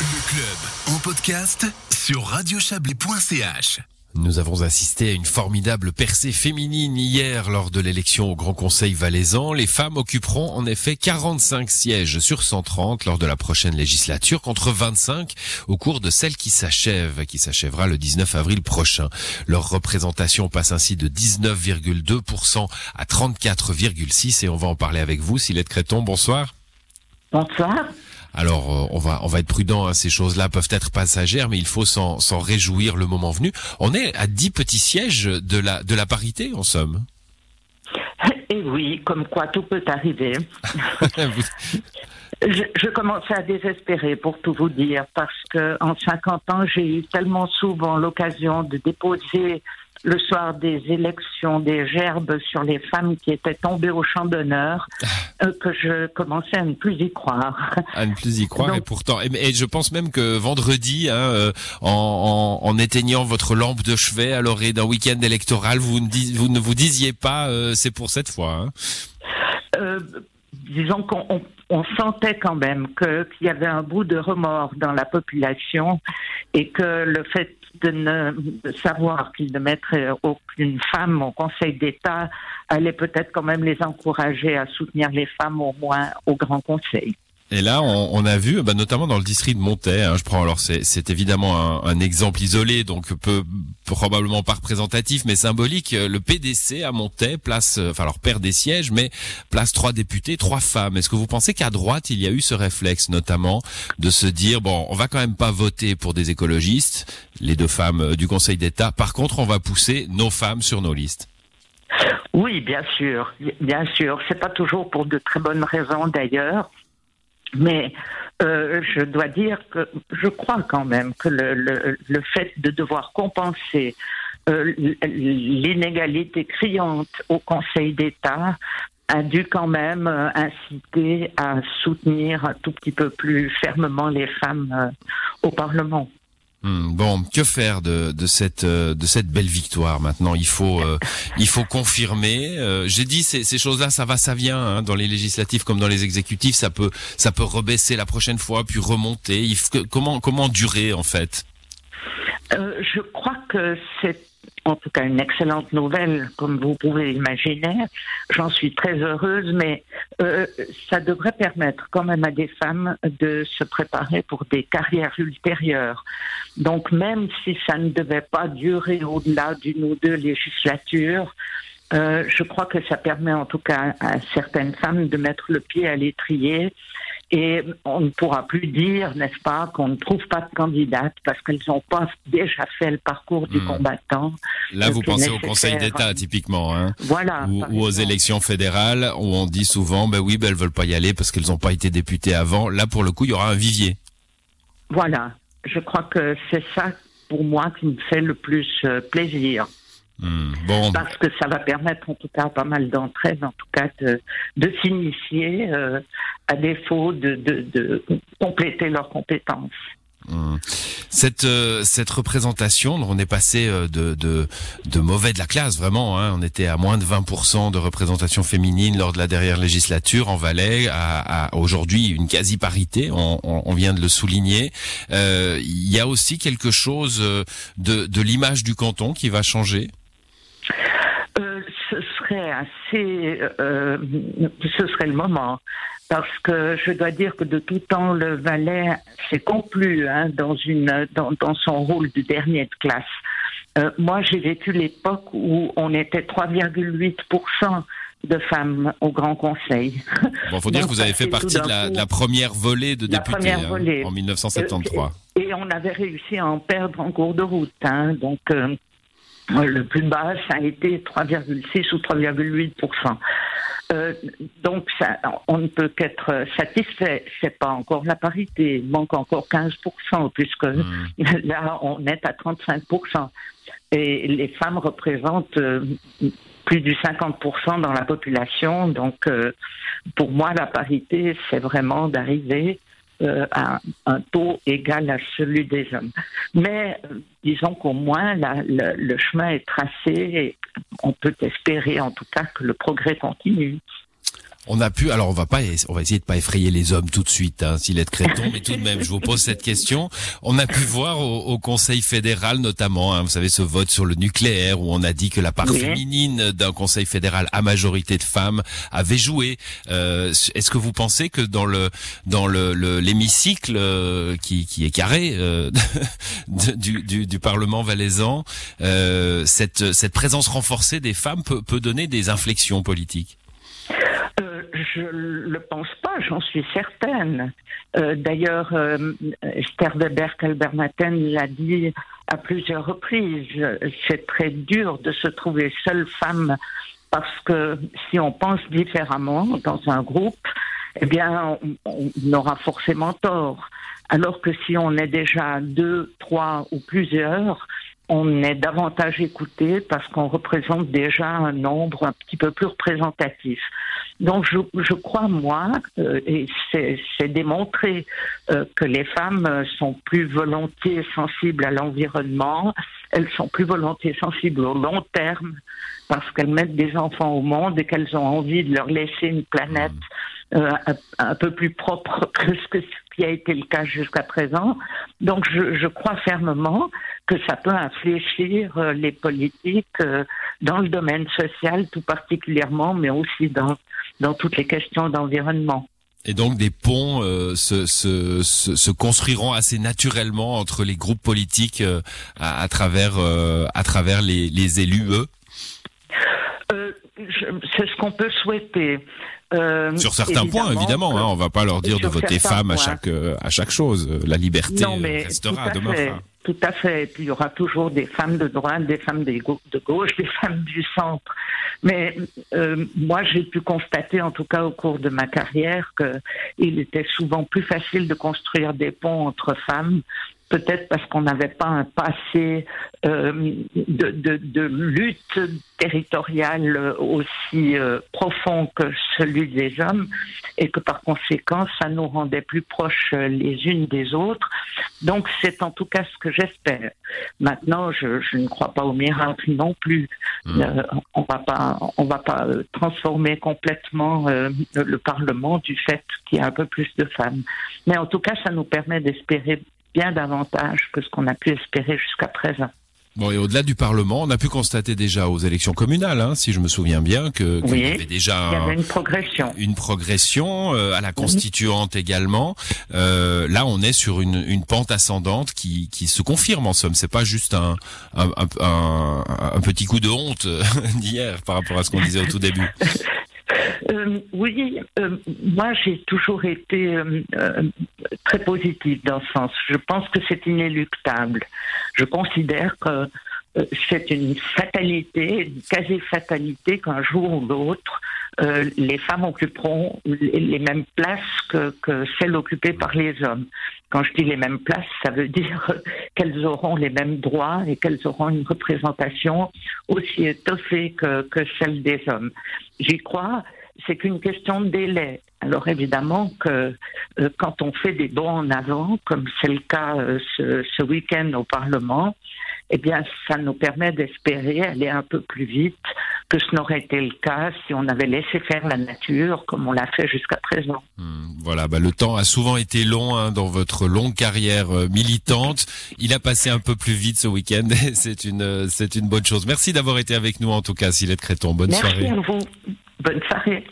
Le club en podcast sur radiochablais.ch. Nous avons assisté à une formidable percée féminine hier lors de l'élection au Grand Conseil valaisan. Les femmes occuperont en effet 45 sièges sur 130 lors de la prochaine législature contre 25 au cours de celle qui s'achève, qui s'achèvera le 19 avril prochain. Leur représentation passe ainsi de 19,2% à 34,6% et on va en parler avec vous. Silette Créton, bonsoir. Bonsoir. Alors euh, on va on va être prudent. Hein, ces choses-là peuvent être passagères, mais il faut s'en réjouir le moment venu. On est à dix petits sièges de la de la parité en somme. Et oui, comme quoi tout peut arriver. je, je, commençais à désespérer pour tout vous dire parce que en 50 ans, j'ai eu tellement souvent l'occasion de déposer le soir des élections des gerbes sur les femmes qui étaient tombées au champ d'honneur ah. euh, que je commençais à ne plus y croire. À ne plus y croire et pourtant et, je pense même que vendredi hein, euh, en, en, en, éteignant votre lampe de chevet à l'orée d'un week-end électoral vous ne, vous ne vous disiez pas euh, c'est pour cette fois. Hein. Disons qu'on on sentait quand même qu'il y avait un bout de remords dans la population et que le fait de, ne, savoir qu'ils ne mettraient aucune femme au Conseil d'État allait peut-être quand même les encourager à soutenir les femmes au moins au Grand Conseil. Et là, on, a vu, bah, notamment dans le district de Montaix, hein, je prends alors c'est évidemment un, exemple isolé, donc peu probablement pas représentatif, mais symbolique. Le PDC à Montaix place, euh, enfin alors perd des sièges, mais place trois députés, trois femmes. Est-ce que vous pensez qu'à droite il y a eu ce réflexe, notamment, de se dire bon, on va quand même pas voter pour des écologistes, les deux femmes euh, du Conseil d'État. Par contre, on va pousser nos femmes sur nos listes. Oui, bien sûr, bien sûr. C'est pas toujours pour de très bonnes raisons d'ailleurs. Mais euh, je dois dire que je crois quand même que le, le, le fait de devoir compenser euh, l'inégalité criante au Conseil d'État a dû quand même euh, inciter à soutenir un tout petit peu plus fermement les femmes euh, au Parlement. Hmm, bon, que faire de, de cette euh, de cette belle victoire maintenant? Il faut euh, il faut confirmer. Euh, j'ai dit ces, ces choses-là, ça va, ça vient hein, dans les législatives comme dans les exécutifs. Ça peut ça peut rebaisser la prochaine fois puis remonter. Comment comment durer en fait? Je crois que c'est en tout cas une excellente nouvelle, comme vous pouvez imaginer. J'en suis très heureuse, mais euh, ça devrait permettre quand même à des femmes de se préparer pour des carrières ultérieures. Donc même si ça ne devait pas durer au-delà d'une ou deux législatures, euh, je crois que ça permet en tout cas à certaines femmes de mettre le pied à l'étrier et on ne pourra plus dire, n'est-ce pas, qu'on ne trouve pas de candidate parce qu'elles n'ont pas déjà fait le parcours du hmm. combattant. Là, vous pensez au Conseil d'État, typiquement, hein Voilà. Ou, aux élections fédérales, où on dit souvent, ben oui, ben elles veulent pas y aller parce qu'elles n'ont pas été députées avant. Là, pour le coup, il y aura un vivier. Voilà. Je crois que c'est ça, pour moi, qui me fait le plus euh, plaisir. Hmm, bon. Parce que ça va permettre en tout cas pas mal d'entraide, en tout cas de, de s'initier euh, à défaut de, de, de, compléter leurs compétences. Hmm. Cette euh, cette représentation, on est passé euh, de, de, de mauvais de la classe vraiment. Hein, on était à moins de 20% de représentation féminine lors de la dernière législature en Valais, à, à aujourd'hui une quasi parité. On, on, on, vient de le souligner. Il y a aussi quelque chose de, de l'image du canton qui va changer? Ce serait assez, euh, ce serait le moment. Parce que je dois dire que de tout temps, le Valais s'est conclu hein, dans, une, dans, dans, son rôle de dernier de classe. Euh, moi, j'ai vécu l'époque où on était 3,8% de femmes au Grand Conseil. Bon, faut dire que vous avez fait partie de la, de la, première volée de députés hein, en 1973. Et, et, on avait réussi à en perdre en cours de route. Hein, donc, euh, le plus bas, ça a été 3,6 ou 3,8 euh, donc, ça, on ne peut qu'être satisfait. C'est pas encore la parité. Il manque encore 15% puisque hmm. là, on est à 35% Et les femmes représentent euh, plus du 50% dans la population. Donc, euh, pour moi, la parité, c'est vraiment d'arriver euh, à un taux égal à celui des hommes. Mais euh, disons qu'au moins le, chemin est tracé et on peut espérer en tout cas que le progrès continue. On a pu, alors on va pas, on va essayer de pas effrayer les hommes tout de suite, hein, s'il est créton, mais tout de même, je vous pose cette question. On a pu voir au, Conseil fédéral notamment, hein, vous savez, ce vote sur le nucléaire où on a dit que la part féminine d'un Conseil fédéral à majorité de femmes avait joué. Euh, Est-ce que vous pensez que dans le dans le l'hémicycle euh, qui, qui est carré euh, du, du, du, Parlement valaisan, euh, cette cette présence renforcée des femmes peut, peut donner des inflexions politiques? Je le pense pas, j'en suis certaine. Euh, D'ailleurs, euh, Esther Weber Kalbermaten l'a dit à plusieurs reprises. C'est très dur de se trouver seule femme parce que si on pense différemment dans un groupe, eh bien, on aura forcément tort. Alors que si on est déjà deux, trois ou plusieurs, on est davantage écouté parce qu'on représente déjà un nombre un petit peu plus représentatif. Donc je, je crois, moi, euh, et c'est démontré, euh, que les femmes sont plus volontiers sensibles à l'environnement, elles sont plus volontiers sensibles au long terme parce qu'elles mettent des enfants au monde et qu'elles ont envie de leur laisser une planète euh, un, peu plus propre que ce, qui a été le cas jusqu'à présent. Donc je, je, crois fermement que ça peut infléchir euh, les politiques euh, dans le domaine social tout particulièrement, mais aussi dans, dans toutes les questions d'environnement. Et donc des ponts euh, se, se, se, construiront assez naturellement entre les groupes politiques à, à, travers à travers les, les élus eux? C'est ce qu'on peut souhaiter. Euh, sur certains points, évidemment, hein, on va pas leur dire de voter femme à chaque euh, à chaque chose. La liberté restera demain. Fait, tout à fait. Et puis il y aura toujours des femmes de droite, des femmes de gauche, des femmes du centre. Mais euh, moi, j'ai pu constater, en tout cas au cours de ma carrière, qu'il était souvent plus facile de construire des ponts entre femmes peut-être parce qu'on n'avait pas un passé euh, de, de, de, lutte territoriale aussi euh, profond que celui des hommes, et que par conséquent, ça nous rendait plus proches les unes des autres. Donc c'est en tout cas ce que j'espère. Maintenant, je, je, ne crois pas au miracle non plus. Mmh. Euh, on va pas, on va pas transformer complètement euh, le Parlement du fait qu'il y a un peu plus de femmes. Mais en tout cas, ça nous permet d'espérer bien davantage que ce qu'on a pu espérer jusqu'à présent. Bon, et au-delà du Parlement, on a pu constater déjà aux élections communales, hein, si je me souviens bien, que qu'il y avait déjà il y avait une progression, une progression euh, à la constituante également. Euh, là, on est sur une, une pente ascendante qui, qui se confirme en somme. C'est pas juste un, un, un, un petit coup de honte d'hier par rapport à ce qu'on disait au tout début. Euh, oui, euh, moi j'ai toujours été euh, très positive dans ce sens. Je pense que c'est inéluctable. Je considère que c'est une fatalité, une quasi-fatalité qu'un jour ou l'autre, les femmes occuperont les, mêmes places que, que, celles occupées par les hommes. Quand je dis les mêmes places, ça veut dire qu'elles auront les mêmes droits et qu'elles auront une représentation aussi étoffée que, que celle des hommes. J'y crois c'est qu'une question de délai. Alors évidemment que euh, quand on fait des bons en avant, comme c'est le cas euh, ce, ce week-end au Parlement, eh bien ça nous permet d'espérer aller un peu plus vite que ce n'aurait été le cas si on avait laissé faire la nature comme on l'a fait jusqu'à présent. Hmm, voilà, bah, le temps a souvent été long hein, dans votre longue carrière euh, militante. Il a passé un peu plus vite ce week-end c'est une, c'est une bonne chose. Merci d'avoir été avec nous en tout cas, Silette Créton. Bonne Merci soirée. À vous. Bonne soirée.